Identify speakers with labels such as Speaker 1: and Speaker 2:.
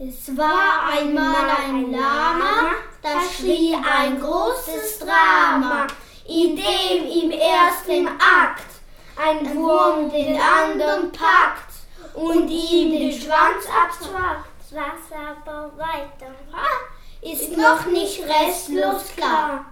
Speaker 1: Es war einmal ein Lama, das schrie ein großes Drama, in dem im ersten Akt ein Wurm den anderen packt und ihm den Schwanz abzwackt.
Speaker 2: Was aber weiter
Speaker 1: ist noch nicht restlos klar.